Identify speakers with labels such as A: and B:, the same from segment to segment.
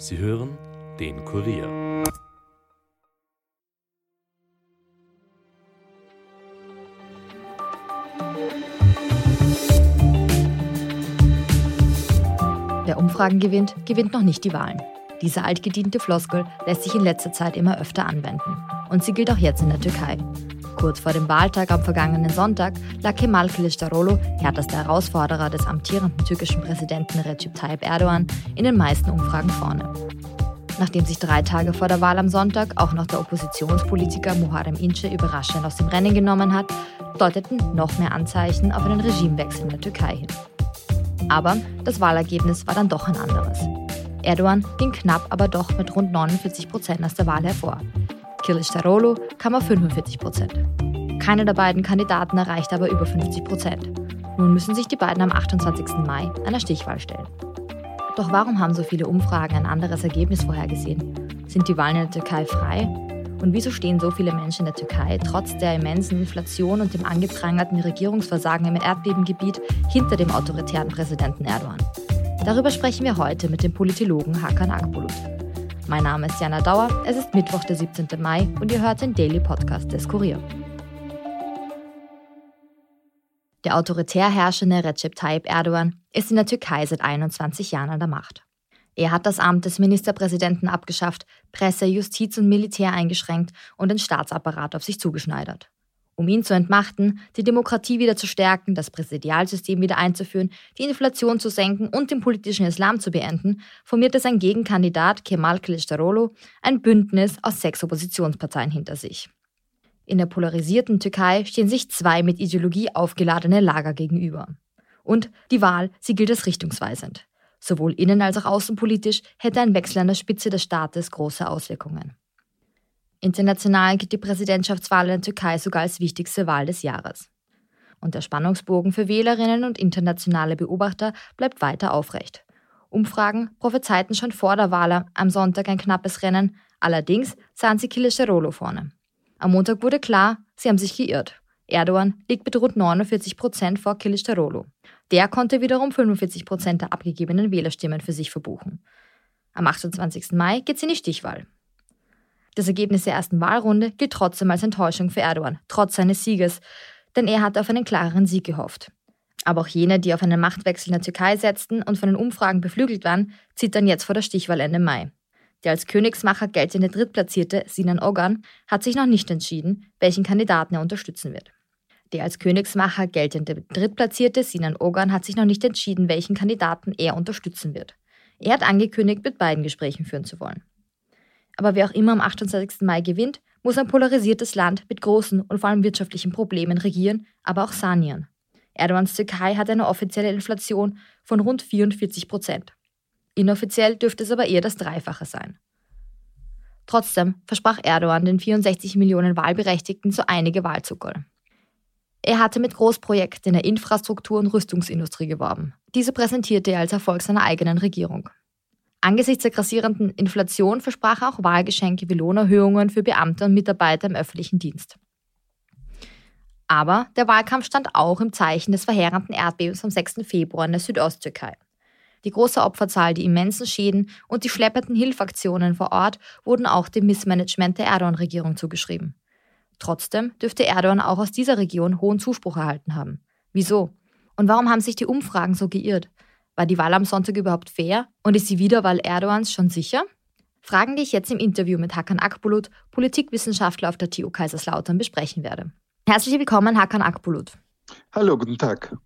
A: Sie hören den Kurier.
B: Wer Umfragen gewinnt, gewinnt noch nicht die Wahlen. Diese altgediente Floskel lässt sich in letzter Zeit immer öfter anwenden. Und sie gilt auch jetzt in der Türkei. Kurz vor dem Wahltag am vergangenen Sonntag lag Kemal Kılıçdaroğlu, härtester Herausforderer des amtierenden türkischen Präsidenten Recep Tayyip Erdogan, in den meisten Umfragen vorne. Nachdem sich drei Tage vor der Wahl am Sonntag auch noch der Oppositionspolitiker Muharrem Ince überraschend aus dem Rennen genommen hat, deuteten noch mehr Anzeichen auf einen Regimewechsel in der Türkei hin. Aber das Wahlergebnis war dann doch ein anderes. Erdogan ging knapp, aber doch mit rund 49 Prozent aus der Wahl hervor. Kılıçdaroğlu kam auf 45 Prozent. Keiner der beiden Kandidaten erreichte aber über 50 Prozent. Nun müssen sich die beiden am 28. Mai einer Stichwahl stellen. Doch warum haben so viele Umfragen ein anderes Ergebnis vorhergesehen? Sind die Wahlen in der Türkei frei? Und wieso stehen so viele Menschen in der Türkei trotz der immensen Inflation und dem angeprangerten Regierungsversagen im Erdbebengebiet hinter dem autoritären Präsidenten Erdogan? Darüber sprechen wir heute mit dem Politologen Hakan Akbulut. Mein Name ist Jana Dauer, es ist Mittwoch, der 17. Mai und ihr hört den Daily Podcast des Kurier. Der autoritär herrschende Recep Tayyip Erdogan ist in der Türkei seit 21 Jahren an der Macht. Er hat das Amt des Ministerpräsidenten abgeschafft, Presse, Justiz und Militär eingeschränkt und den Staatsapparat auf sich zugeschneidert. Um ihn zu entmachten, die Demokratie wieder zu stärken, das Präsidialsystem wieder einzuführen, die Inflation zu senken und den politischen Islam zu beenden, formierte sein Gegenkandidat Kemal Kılıçdaroğlu ein Bündnis aus sechs Oppositionsparteien hinter sich. In der polarisierten Türkei stehen sich zwei mit Ideologie aufgeladene Lager gegenüber. Und die Wahl, sie gilt als richtungsweisend. Sowohl innen- als auch außenpolitisch hätte ein Wechsel an der Spitze des Staates große Auswirkungen. International gilt die Präsidentschaftswahl in der Türkei sogar als wichtigste Wahl des Jahres. Und der Spannungsbogen für Wählerinnen und internationale Beobachter bleibt weiter aufrecht. Umfragen prophezeiten schon vor der Wahl am Sonntag ein knappes Rennen, allerdings sahen sie Kılıçdaroğlu vorne. Am Montag wurde klar, sie haben sich geirrt. Erdogan liegt mit rund 49 Prozent vor Kılıçdaroğlu. Der konnte wiederum 45 Prozent der abgegebenen Wählerstimmen für sich verbuchen. Am 28. Mai geht es in die Stichwahl. Das Ergebnis der ersten Wahlrunde gilt trotzdem als Enttäuschung für Erdogan, trotz seines Sieges, denn er hatte auf einen klareren Sieg gehofft. Aber auch jene, die auf einen Machtwechsel in der Türkei setzten und von den Umfragen beflügelt waren, zittern jetzt vor der Stichwahl Ende Mai. Der als Königsmacher geltende Drittplatzierte Sinan Ogan hat sich noch nicht entschieden, welchen Kandidaten er unterstützen wird. Der als Königsmacher geltende Drittplatzierte Sinan Ogan hat sich noch nicht entschieden, welchen Kandidaten er unterstützen wird. Er hat angekündigt, mit beiden Gesprächen führen zu wollen. Aber wer auch immer am 28. Mai gewinnt, muss ein polarisiertes Land mit großen und vor allem wirtschaftlichen Problemen regieren, aber auch sanieren. Erdogans Türkei hat eine offizielle Inflation von rund 44 Prozent. Inoffiziell dürfte es aber eher das Dreifache sein. Trotzdem versprach Erdogan den 64 Millionen Wahlberechtigten so einige Wahlzuckerl. Er hatte mit Großprojekten in der Infrastruktur und Rüstungsindustrie geworben. Diese präsentierte er als Erfolg seiner eigenen Regierung. Angesichts der grassierenden Inflation versprach er auch Wahlgeschenke wie Lohnerhöhungen für Beamte und Mitarbeiter im öffentlichen Dienst. Aber der Wahlkampf stand auch im Zeichen des verheerenden Erdbebens vom 6. Februar in der Südosttürkei. Die große Opferzahl, die immensen Schäden und die schleppenden Hilfaktionen vor Ort wurden auch dem Missmanagement der Erdogan-Regierung zugeschrieben. Trotzdem dürfte Erdogan auch aus dieser Region hohen Zuspruch erhalten haben. Wieso? Und warum haben sich die Umfragen so geirrt? War die Wahl am Sonntag überhaupt fair? Und ist die Wiederwahl Erdogans schon sicher? Fragen, die ich jetzt im Interview mit Hakan Akbulut, Politikwissenschaftler auf der TU Kaiserslautern, besprechen werde. Herzlich willkommen, Hakan Akbulut.
C: Hallo, guten Tag.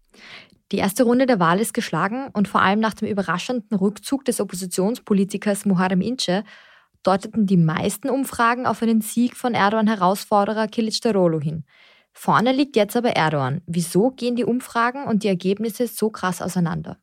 B: Die erste Runde der Wahl ist geschlagen und vor allem nach dem überraschenden Rückzug des Oppositionspolitikers Muharrem Ince deuteten die meisten Umfragen auf einen Sieg von Erdogan-Herausforderer Kılıçdaroğlu hin. Vorne liegt jetzt aber Erdogan. Wieso gehen die Umfragen und die Ergebnisse so krass auseinander?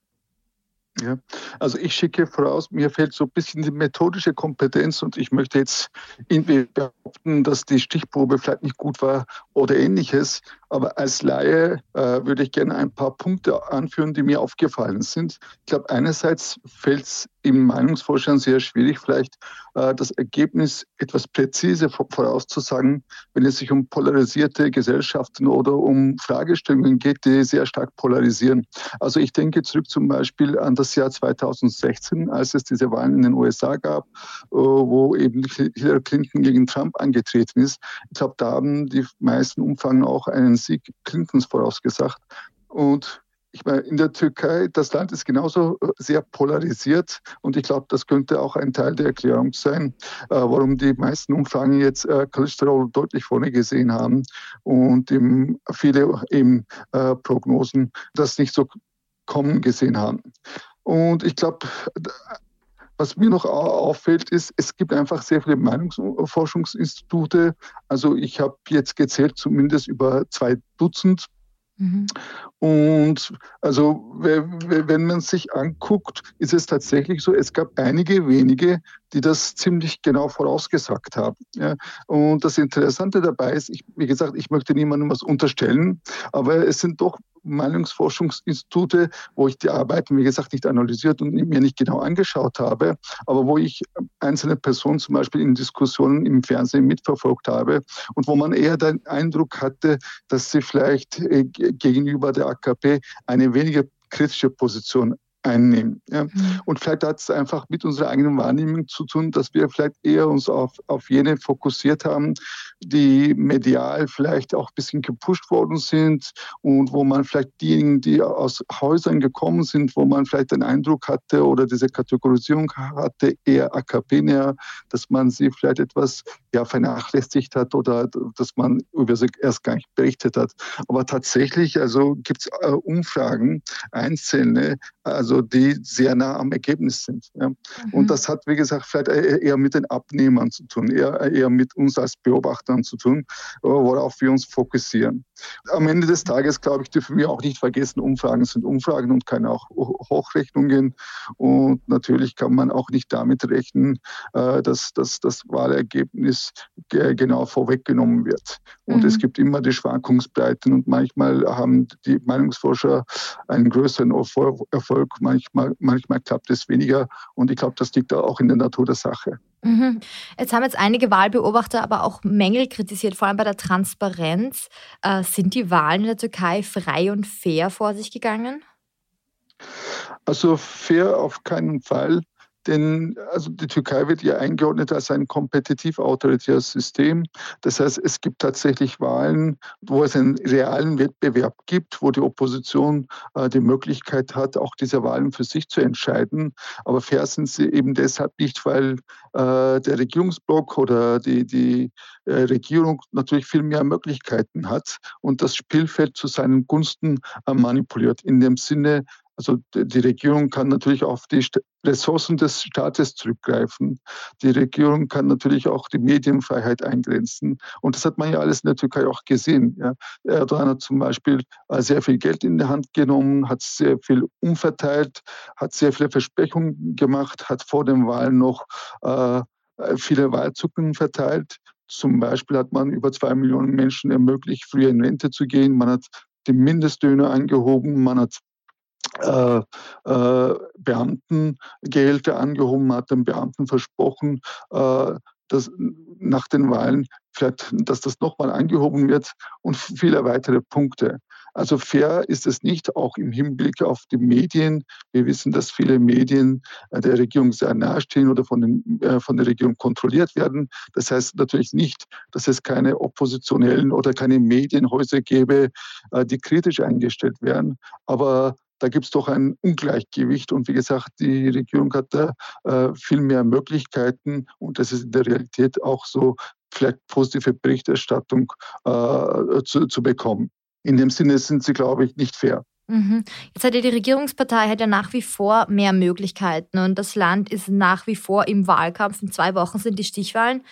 C: Ja, also ich schicke voraus, mir fehlt so ein bisschen die methodische Kompetenz und ich möchte jetzt irgendwie behaupten, dass die Stichprobe vielleicht nicht gut war oder ähnliches. Aber als Laie äh, würde ich gerne ein paar Punkte anführen, die mir aufgefallen sind. Ich glaube, einerseits fällt es eben Meinungsforschern sehr schwierig, vielleicht äh, das Ergebnis etwas präzise vorauszusagen, wenn es sich um polarisierte Gesellschaften oder um Fragestellungen geht, die sehr stark polarisieren. Also ich denke zurück zum Beispiel an das Jahr 2016, als es diese Wahlen in den USA gab, äh, wo eben Hillary Clinton gegen Trump angetreten ist. Ich glaube, da haben die meisten Umfragen auch einen Sieg Clintons vorausgesagt. Und ich meine, in der Türkei, das Land ist genauso äh, sehr polarisiert und ich glaube, das könnte auch ein Teil der Erklärung sein, äh, warum die meisten Umfragen jetzt äh, Cholesterol deutlich vorne gesehen haben und eben viele eben äh, Prognosen das nicht so kommen gesehen haben. Und ich glaube, was mir noch auffällt, ist, es gibt einfach sehr viele Meinungsforschungsinstitute. Also ich habe jetzt gezählt zumindest über zwei Dutzend Mhm. Und also wenn man sich anguckt, ist es tatsächlich so, es gab einige wenige, die das ziemlich genau vorausgesagt haben. Ja. Und das Interessante dabei ist, ich, wie gesagt, ich möchte niemandem was unterstellen, aber es sind doch Meinungsforschungsinstitute, wo ich die Arbeiten, wie gesagt, nicht analysiert und mir nicht genau angeschaut habe, aber wo ich einzelne Personen zum Beispiel in Diskussionen im Fernsehen mitverfolgt habe und wo man eher den Eindruck hatte, dass sie vielleicht äh, gegenüber der AKP eine weniger kritische Position einnehmen. Ja. Mhm. Und vielleicht hat es einfach mit unserer eigenen Wahrnehmung zu tun, dass wir vielleicht eher uns auf, auf jene fokussiert haben, die medial vielleicht auch ein bisschen gepusht worden sind und wo man vielleicht diejenigen, die aus Häusern gekommen sind, wo man vielleicht den Eindruck hatte oder diese Kategorisierung hatte, eher AKP näher, dass man sie vielleicht etwas ja, vernachlässigt hat oder dass man über sie erst gar nicht berichtet hat. Aber tatsächlich, also gibt es äh, Umfragen, einzelne, also die sehr nah am Ergebnis sind. Ja. Mhm. Und das hat, wie gesagt, vielleicht eher mit den Abnehmern zu tun, eher, eher mit uns als Beobachtern zu tun, äh, worauf wir uns fokussieren. Am Ende des Tages, glaube ich, dürfen wir auch nicht vergessen, Umfragen sind Umfragen und keine auch Hochrechnungen. Und natürlich kann man auch nicht damit rechnen, äh, dass, dass das Wahlergebnis genau vorweggenommen wird. Und mhm. es gibt immer die Schwankungsbreiten und manchmal haben die Meinungsforscher einen größeren Erfolg, manchmal, manchmal klappt es weniger. Und ich glaube, das liegt auch in der Natur der Sache.
B: Mhm. Jetzt haben jetzt einige Wahlbeobachter aber auch Mängel kritisiert, vor allem bei der Transparenz. Äh, sind die Wahlen in der Türkei frei und fair vor sich gegangen?
C: Also fair auf keinen Fall. Denn also die Türkei wird ja eingeordnet als ein kompetitiv-autoritäres System. Das heißt, es gibt tatsächlich Wahlen, wo es einen realen Wettbewerb gibt, wo die Opposition äh, die Möglichkeit hat, auch diese Wahlen für sich zu entscheiden. Aber fair sind sie eben deshalb nicht, weil äh, der Regierungsblock oder die, die äh, Regierung natürlich viel mehr Möglichkeiten hat und das Spielfeld zu seinen Gunsten äh, manipuliert. In dem Sinne, also die Regierung kann natürlich auf die Ressourcen des Staates zurückgreifen. Die Regierung kann natürlich auch die Medienfreiheit eingrenzen. Und das hat man ja alles in der Türkei auch gesehen. Ja. Erdogan hat zum Beispiel äh, sehr viel Geld in die Hand genommen, hat sehr viel umverteilt, hat sehr viele Versprechungen gemacht, hat vor den Wahlen noch äh, viele Wahlzucken verteilt. Zum Beispiel hat man über zwei Millionen Menschen ermöglicht, früher in Rente zu gehen. Man hat die Mindestlöhne angehoben, man hat äh, äh, Beamtengehälter angehoben, hat den Beamten versprochen, äh, dass nach den Wahlen vielleicht, dass das nochmal angehoben wird und viele weitere Punkte. Also fair ist es nicht, auch im Hinblick auf die Medien. Wir wissen, dass viele Medien äh, der Regierung sehr nahestehen oder von, den, äh, von der Regierung kontrolliert werden. Das heißt natürlich nicht, dass es keine oppositionellen oder keine Medienhäuser gäbe, äh, die kritisch eingestellt werden. Aber da gibt es doch ein Ungleichgewicht. Und wie gesagt, die Regierung hat da äh, viel mehr Möglichkeiten und das ist in der Realität auch so, vielleicht positive Berichterstattung äh, zu, zu bekommen. In dem Sinne sind sie, glaube ich, nicht fair.
B: Mhm. Jetzt hat ja die Regierungspartei hat ja nach wie vor mehr Möglichkeiten und das Land ist nach wie vor im Wahlkampf. In zwei Wochen sind die Stichwahlen.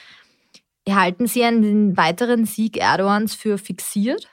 B: Halten Sie einen weiteren Sieg Erdogans für fixiert?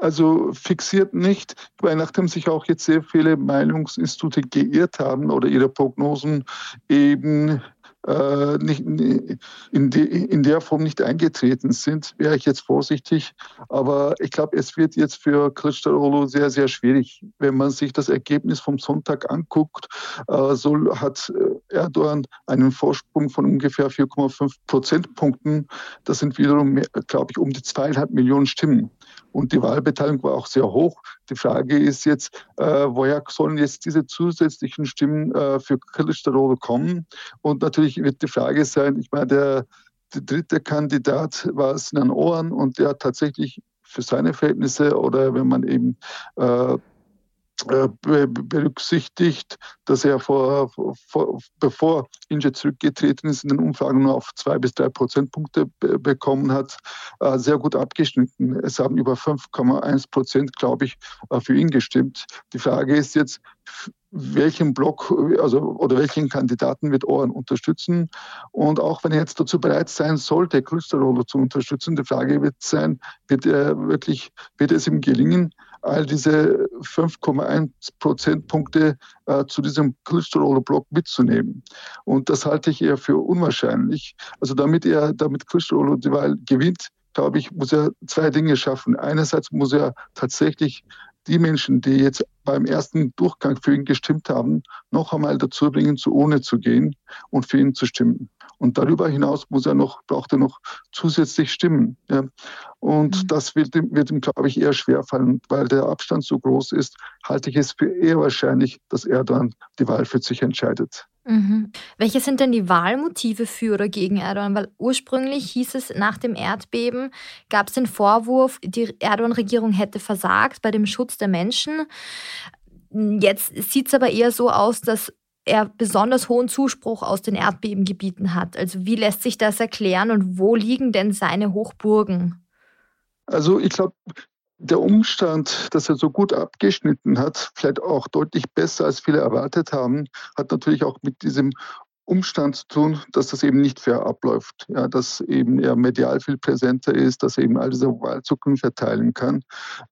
C: Also fixiert nicht, weil nachdem sich auch jetzt sehr viele Meinungsinstitute geirrt haben oder ihre Prognosen eben äh, nicht, in, de, in der Form nicht eingetreten sind, wäre ich jetzt vorsichtig. Aber ich glaube, es wird jetzt für Kılıçdaroğlu sehr, sehr schwierig. Wenn man sich das Ergebnis vom Sonntag anguckt, äh, so hat äh, Erdogan einen Vorsprung von ungefähr 4,5 Prozentpunkten. Das sind wiederum, glaube ich, um die zweieinhalb Millionen Stimmen. Und die Wahlbeteiligung war auch sehr hoch. Die Frage ist jetzt, äh, woher sollen jetzt diese zusätzlichen Stimmen äh, für Kılıçdaroğlu kommen? Und natürlich wird die Frage sein, ich meine, der, der dritte Kandidat war Sinan Ohren und der hat tatsächlich für seine Verhältnisse oder wenn man eben äh, berücksichtigt, dass er vor, vor, bevor Inge zurückgetreten ist, in den Umfragen nur auf zwei bis drei Prozentpunkte bekommen hat, äh, sehr gut abgeschnitten. Es haben über 5,1 Prozent, glaube ich, äh, für ihn gestimmt. Die Frage ist jetzt, welchen Block also, oder welchen Kandidaten wird Ohren unterstützen. Und auch wenn er jetzt dazu bereit sein sollte, Klösterroller zu unterstützen, die Frage wird sein, wird er wirklich, wird es ihm gelingen, all diese 5,1 Prozentpunkte äh, zu diesem Klösterroller-Block mitzunehmen. Und das halte ich eher für unwahrscheinlich. Also damit er, damit Klösterroller die Wahl gewinnt, glaube ich, muss er zwei Dinge schaffen. Einerseits muss er tatsächlich die Menschen, die jetzt beim ersten Durchgang für ihn gestimmt haben, noch einmal dazu bringen, zu ohne zu gehen und für ihn zu stimmen. Und darüber hinaus muss er noch, braucht er noch zusätzlich Stimmen. Ja. Und mhm. das wird ihm, wird ihm, glaube ich, eher schwerfallen, weil der Abstand so groß ist, halte ich es für eher wahrscheinlich, dass er dann die Wahl für sich entscheidet.
B: Mhm. Welche sind denn die Wahlmotive für oder gegen Erdogan? Weil ursprünglich hieß es, nach dem Erdbeben gab es den Vorwurf, die Erdogan-Regierung hätte versagt bei dem Schutz der Menschen. Jetzt sieht es aber eher so aus, dass er besonders hohen Zuspruch aus den Erdbebengebieten hat. Also wie lässt sich das erklären und wo liegen denn seine Hochburgen?
C: Also ich glaube, der Umstand, dass er so gut abgeschnitten hat, vielleicht auch deutlich besser als viele erwartet haben, hat natürlich auch mit diesem Umstand zu tun, dass das eben nicht fair abläuft. Ja, dass eben er medial viel präsenter ist, dass er eben all diese Wahlzucken verteilen kann.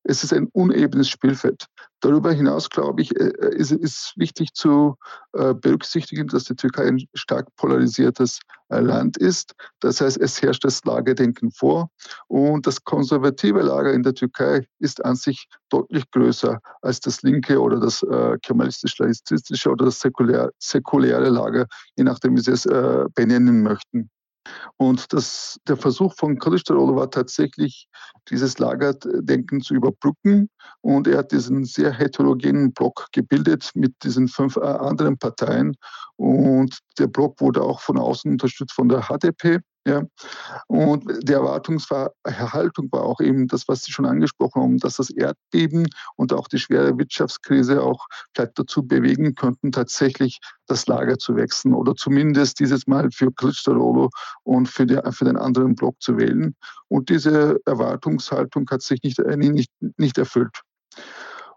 C: Es ist ein unebenes Spielfeld. Darüber hinaus, glaube ich, äh, ist es wichtig zu äh, berücksichtigen, dass die Türkei ein stark polarisiertes äh, Land ist. Das heißt, es herrscht das Lagerdenken vor. Und das konservative Lager in der Türkei ist an sich deutlich größer als das linke oder das kemalistisch-laizistische oder das säkulär, säkuläre Lager, je nachdem, wie Sie es benennen möchten. Und das, der Versuch von Kılıçdaroğlu war tatsächlich, dieses Lagerdenken zu überbrücken. Und er hat diesen sehr heterogenen Block gebildet mit diesen fünf äh, anderen Parteien. Und der Block wurde auch von außen unterstützt von der HDP. Ja. Und die Erwartungshaltung war auch eben das, was Sie schon angesprochen haben, dass das Erdbeben und auch die schwere Wirtschaftskrise auch vielleicht dazu bewegen könnten, tatsächlich das Lager zu wechseln oder zumindest dieses Mal für Kılıçdaroğlu und für, die, für den anderen Block zu wählen. Und diese Erwartungshaltung hat sich nicht, nicht, nicht erfüllt.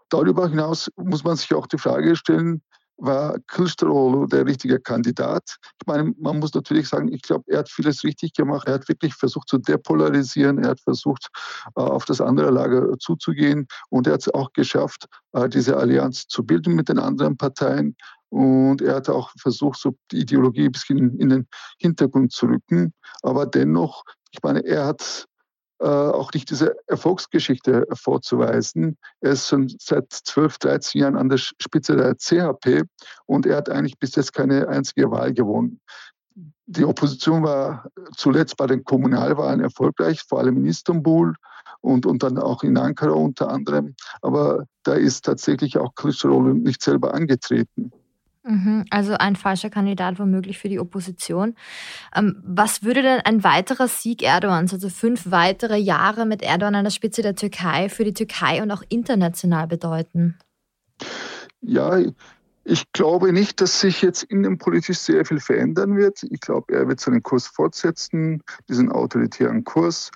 C: Darüber hinaus muss man sich auch die Frage stellen, war Kılıçdaroğlu der richtige Kandidat. Ich meine, man muss natürlich sagen, ich glaube, er hat vieles richtig gemacht. Er hat wirklich versucht zu depolarisieren. Er hat versucht, äh, auf das andere Lager zuzugehen. Und er hat es auch geschafft, äh, diese Allianz zu bilden mit den anderen Parteien. Und er hat auch versucht, so die Ideologie ein bisschen in den Hintergrund zu rücken. Aber dennoch, ich meine, er hat äh, auch nicht diese Erfolgsgeschichte vorzuweisen. Er ist schon seit 12, 13 Jahren an der Spitze der CHP und er hat eigentlich bis jetzt keine einzige Wahl gewonnen. Die Opposition war zuletzt bei den Kommunalwahlen erfolgreich, vor allem in Istanbul und, und dann auch in Ankara unter anderem. Aber da ist tatsächlich auch Kılıçdaroğlu nicht selber angetreten.
B: Mhm, also ein falscher Kandidat womöglich für die Opposition. Ähm, was würde denn ein weiterer Sieg Erdogans, also fünf weitere Jahre mit Erdogan an der Spitze der Türkei, für die Türkei und auch international bedeuten?
C: Ja, ich glaube nicht, dass sich jetzt innenpolitisch sehr viel verändern wird. Ich glaube, er wird seinen Kurs fortsetzen, diesen autoritären Kurs.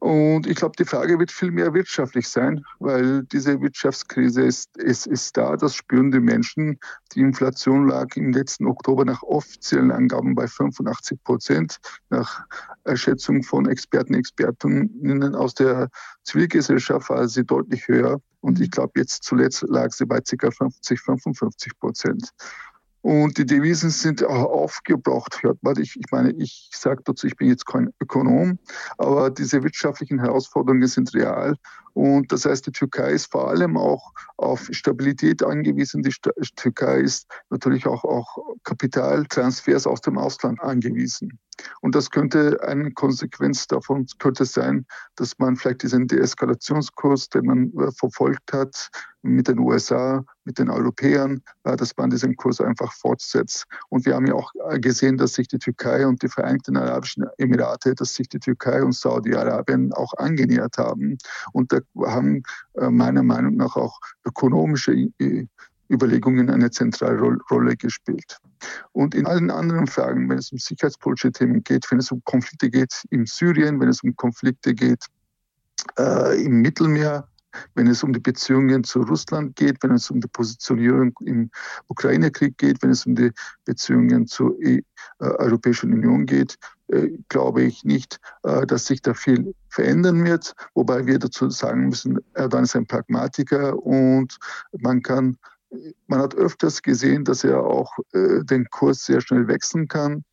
C: Und ich glaube, die Frage wird viel mehr wirtschaftlich sein, weil diese Wirtschaftskrise ist, ist, ist da. Das spüren die Menschen. Die Inflation lag im letzten Oktober nach offiziellen Angaben bei 85 Prozent, nach Erschätzung von Experten, Expertinnen aus der Zivilgesellschaft war sie deutlich höher. Und ich glaube, jetzt zuletzt lag sie bei ca. 50, 55 Prozent. Und die Devisen sind aufgebraucht, hört man. Ich, ich meine, ich sage dazu, ich bin jetzt kein Ökonom, aber diese wirtschaftlichen Herausforderungen sind real. Und das heißt, die Türkei ist vor allem auch auf Stabilität angewiesen. Die Türkei ist natürlich auch, auch Kapitaltransfers aus dem Ausland angewiesen. Und das könnte eine Konsequenz davon könnte sein, dass man vielleicht diesen Deeskalationskurs, den man äh, verfolgt hat mit den USA, mit den Europäern, äh, dass man diesen Kurs einfach fortsetzt. Und wir haben ja auch äh, gesehen, dass sich die Türkei und die Vereinigten Arabischen Emirate, dass sich die Türkei und Saudi-Arabien auch angenähert haben. Und da haben meiner Meinung nach auch ökonomische Überlegungen eine zentrale Rolle gespielt. Und in allen anderen Fragen, wenn es um sicherheitspolitische Themen geht, wenn es um Konflikte geht in Syrien, wenn es um Konflikte geht äh, im Mittelmeer, wenn es um die Beziehungen zu Russland geht, wenn es um die Positionierung im Ukraine-Krieg geht, wenn es um die Beziehungen zur e äh, Europäischen Union geht, äh, glaube ich nicht, äh, dass sich da viel verändern wird. Wobei wir dazu sagen müssen, Erdogan ist ein Pragmatiker und man kann man hat öfters gesehen, dass er auch äh, den Kurs sehr schnell wechseln kann.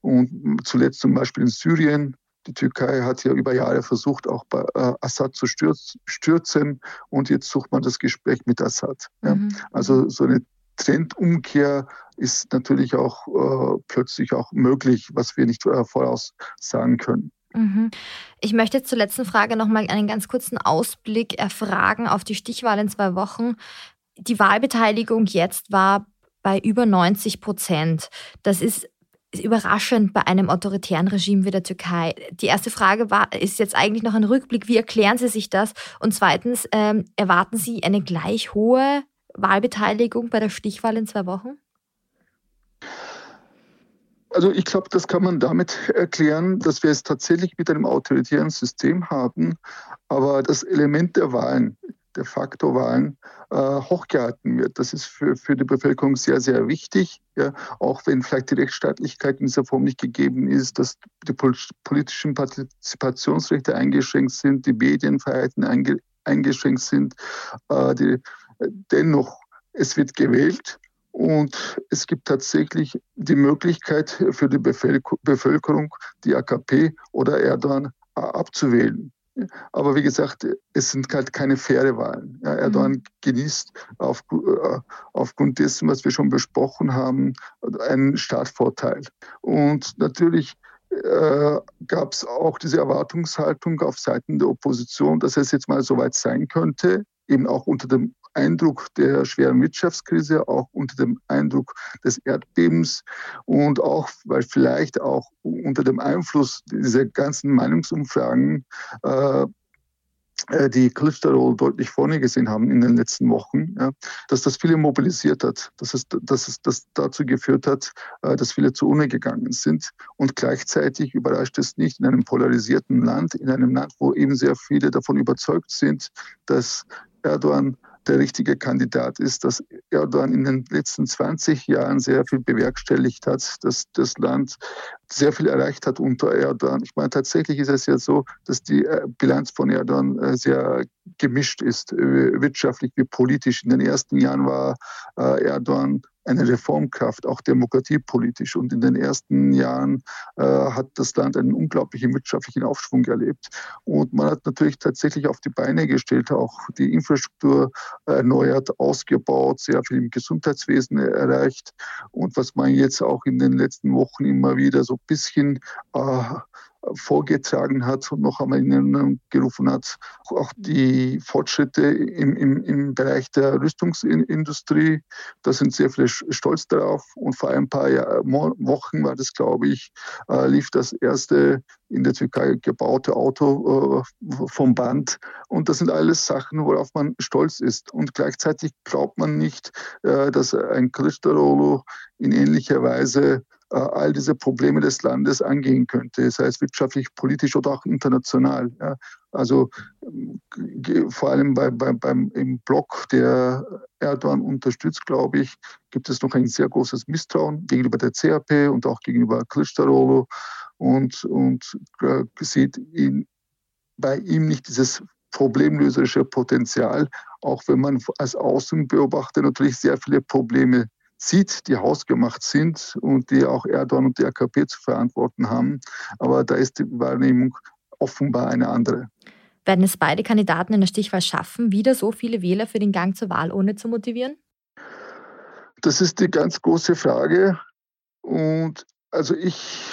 C: Und zuletzt zum Beispiel in Syrien. Die Türkei hat ja über Jahre versucht, auch bei äh, Assad zu stürzen. Und jetzt sucht man das Gespräch mit Assad. Ja. Mhm. Also so eine Trendumkehr ist natürlich auch äh, plötzlich auch möglich, was wir nicht äh, voraussagen können.
B: Mhm. Ich möchte jetzt zur letzten Frage nochmal einen ganz kurzen Ausblick erfragen auf die Stichwahl in zwei Wochen die Wahlbeteiligung jetzt war bei über 90 Prozent. Das ist überraschend bei einem autoritären Regime wie der Türkei. Die erste Frage war, ist jetzt eigentlich noch ein Rückblick. Wie erklären Sie sich das? Und zweitens, ähm, erwarten Sie eine gleich hohe Wahlbeteiligung bei der Stichwahl in zwei Wochen?
C: Also ich glaube, das kann man damit erklären, dass wir es tatsächlich mit einem autoritären System haben. Aber das Element der Wahlen, de facto Wahlen äh, hochgehalten wird. Das ist für, für die Bevölkerung sehr, sehr wichtig, ja, auch wenn vielleicht die Rechtsstaatlichkeit in dieser Form nicht gegeben ist, dass die politischen Partizipationsrechte eingeschränkt sind, die Medienfreiheiten einge, eingeschränkt sind. Äh, die, dennoch, es wird gewählt und es gibt tatsächlich die Möglichkeit für die Bevölkerung, die AKP oder Erdogan äh, abzuwählen. Aber wie gesagt, es sind halt keine faire Wahlen. Ja, Erdogan mhm. genießt auf, äh, aufgrund dessen, was wir schon besprochen haben, einen Startvorteil. Und natürlich äh, gab es auch diese Erwartungshaltung auf Seiten der Opposition, dass es jetzt mal so weit sein könnte, eben auch unter dem Eindruck der schweren Wirtschaftskrise, auch unter dem Eindruck des Erdbebens und auch, weil vielleicht auch unter dem Einfluss dieser ganzen Meinungsumfragen äh, äh die Clifton deutlich vorne gesehen haben in den letzten Wochen, ja, dass das viele mobilisiert hat, dass es, dass es das dazu geführt hat, äh, dass viele zu Urne gegangen sind. Und gleichzeitig überrascht es nicht in einem polarisierten Land, in einem Land, wo eben sehr viele davon überzeugt sind, dass Erdogan der richtige Kandidat ist, dass Erdogan in den letzten 20 Jahren sehr viel bewerkstelligt hat, dass das Land sehr viel erreicht hat unter Erdogan. Ich meine, tatsächlich ist es ja so, dass die äh, Bilanz von Erdogan äh, sehr gemischt ist, äh, wirtschaftlich wie politisch. In den ersten Jahren war Erdogan eine Reformkraft, auch demokratiepolitisch. Und in den ersten Jahren äh, hat das Land einen unglaublichen wirtschaftlichen Aufschwung erlebt. Und man hat natürlich tatsächlich auf die Beine gestellt, auch die Infrastruktur erneuert, ausgebaut, sehr viel im Gesundheitswesen erreicht. Und was man jetzt auch in den letzten Wochen immer wieder so ein bisschen äh, vorgetragen hat und noch einmal in Erinnerung gerufen hat. Auch die Fortschritte im, im, im Bereich der Rüstungsindustrie, da sind sehr viele stolz darauf. Und vor ein paar Jahr, Wochen war das, glaube ich, äh, lief das erste in der Türkei gebaute Auto äh, vom Band. Und das sind alles Sachen, worauf man stolz ist. Und gleichzeitig glaubt man nicht, äh, dass ein Christorolo in ähnlicher Weise all diese Probleme des Landes angehen könnte, sei es wirtschaftlich, politisch oder auch international. Ja. Also vor allem bei, bei, beim, im Block, der Erdogan unterstützt, glaube ich, gibt es noch ein sehr großes Misstrauen gegenüber der CHP und auch gegenüber Kılıçdaroğlu und, und äh, sieht ihn, bei ihm nicht dieses problemlöserische Potenzial, auch wenn man als Außenbeobachter natürlich sehr viele Probleme sieht, die hausgemacht sind und die auch Erdogan und die AKP zu verantworten haben. Aber da ist die Wahrnehmung offenbar eine andere.
B: Werden es beide Kandidaten in der Stichwahl schaffen, wieder so viele Wähler für den Gang zur Wahl ohne zu motivieren?
C: Das ist die ganz große Frage. Und also ich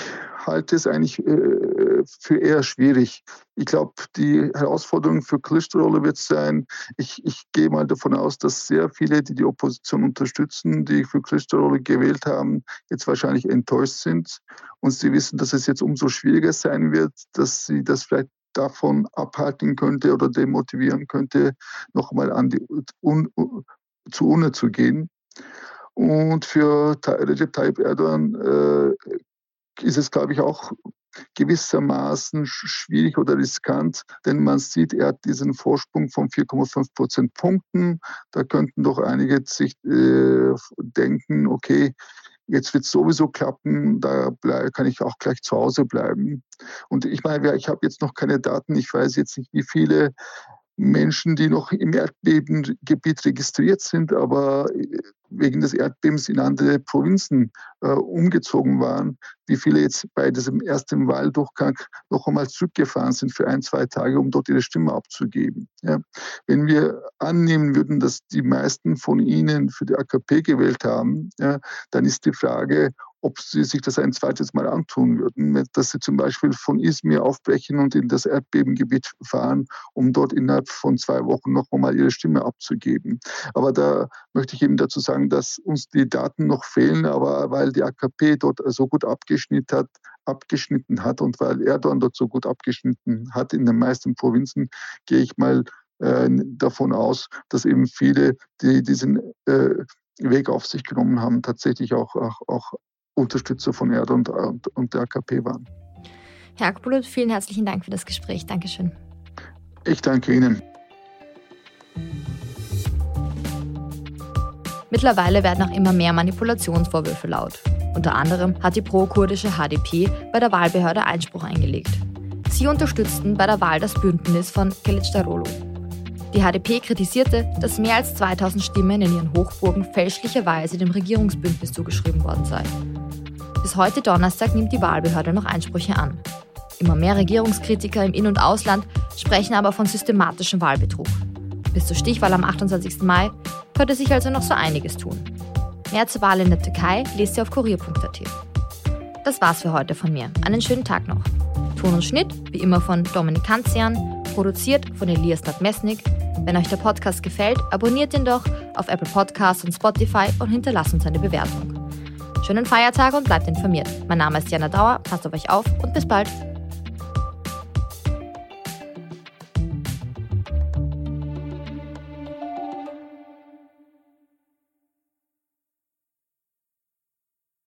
C: halte es eigentlich äh, für eher schwierig. Ich glaube, die Herausforderung für Klitschrolle wird sein, ich, ich gehe mal davon aus, dass sehr viele, die die Opposition unterstützen, die für Klitschrolle gewählt haben, jetzt wahrscheinlich enttäuscht sind. Und sie wissen, dass es jetzt umso schwieriger sein wird, dass sie das vielleicht davon abhalten könnte oder demotivieren könnte, nochmal an die Un, zu UNE zu gehen. Und für Recep Tayyip Erdogan äh, ist es, glaube ich, auch gewissermaßen schwierig oder riskant, denn man sieht, er hat diesen Vorsprung von 4,5 Prozentpunkten. Da könnten doch einige sich äh, denken, okay, jetzt wird es sowieso klappen, da kann ich auch gleich zu Hause bleiben. Und ich meine, ich habe jetzt noch keine Daten, ich weiß jetzt nicht, wie viele Menschen, die noch im Erdbebengebiet registriert sind, aber äh, wegen des Erdbebens in andere Provinzen äh, umgezogen waren, wie viele jetzt bei diesem ersten Wahldurchgang noch einmal zurückgefahren sind für ein, zwei Tage, um dort ihre Stimme abzugeben. Ja. Wenn wir annehmen würden, dass die meisten von ihnen für die AKP gewählt haben, ja, dann ist die Frage, ob sie sich das ein zweites Mal antun würden, dass sie zum Beispiel von Izmir aufbrechen und in das Erdbebengebiet fahren, um dort innerhalb von zwei Wochen noch einmal ihre Stimme abzugeben. Aber da möchte ich eben dazu sagen, dass uns die Daten noch fehlen, aber weil die AKP dort so gut abgeschnitten hat, abgeschnitten hat und weil Erdogan dort so gut abgeschnitten hat in den meisten Provinzen, gehe ich mal äh, davon aus, dass eben viele, die diesen äh, Weg auf sich genommen haben, tatsächlich auch, auch, auch Unterstützer von Erde und, und, und der AKP waren.
B: Herr Akbulut, vielen herzlichen Dank für das Gespräch. Dankeschön.
C: Ich danke Ihnen.
B: Mittlerweile werden auch immer mehr Manipulationsvorwürfe laut. Unter anderem hat die pro-kurdische HDP bei der Wahlbehörde Einspruch eingelegt. Sie unterstützten bei der Wahl das Bündnis von Kılıçdaroğlu. Die HDP kritisierte, dass mehr als 2000 Stimmen in ihren Hochburgen fälschlicherweise dem Regierungsbündnis zugeschrieben worden seien. Bis heute Donnerstag nimmt die Wahlbehörde noch Einsprüche an. Immer mehr Regierungskritiker im In- und Ausland sprechen aber von systematischem Wahlbetrug. Bis zur Stichwahl am 28. Mai könnte sich also noch so einiges tun. Mehr zur Wahl in der Türkei lest ihr auf kurier.at. Das war's für heute von mir. Einen schönen Tag noch. Ton und Schnitt, wie immer von Dominik Kanzian, produziert von Elias Nadmesnik. Wenn euch der Podcast gefällt, abonniert ihn doch auf Apple Podcasts und Spotify und hinterlasst uns eine Bewertung. Schönen Feiertag und bleibt informiert. Mein Name ist Jana Dauer, passt auf euch auf und bis bald.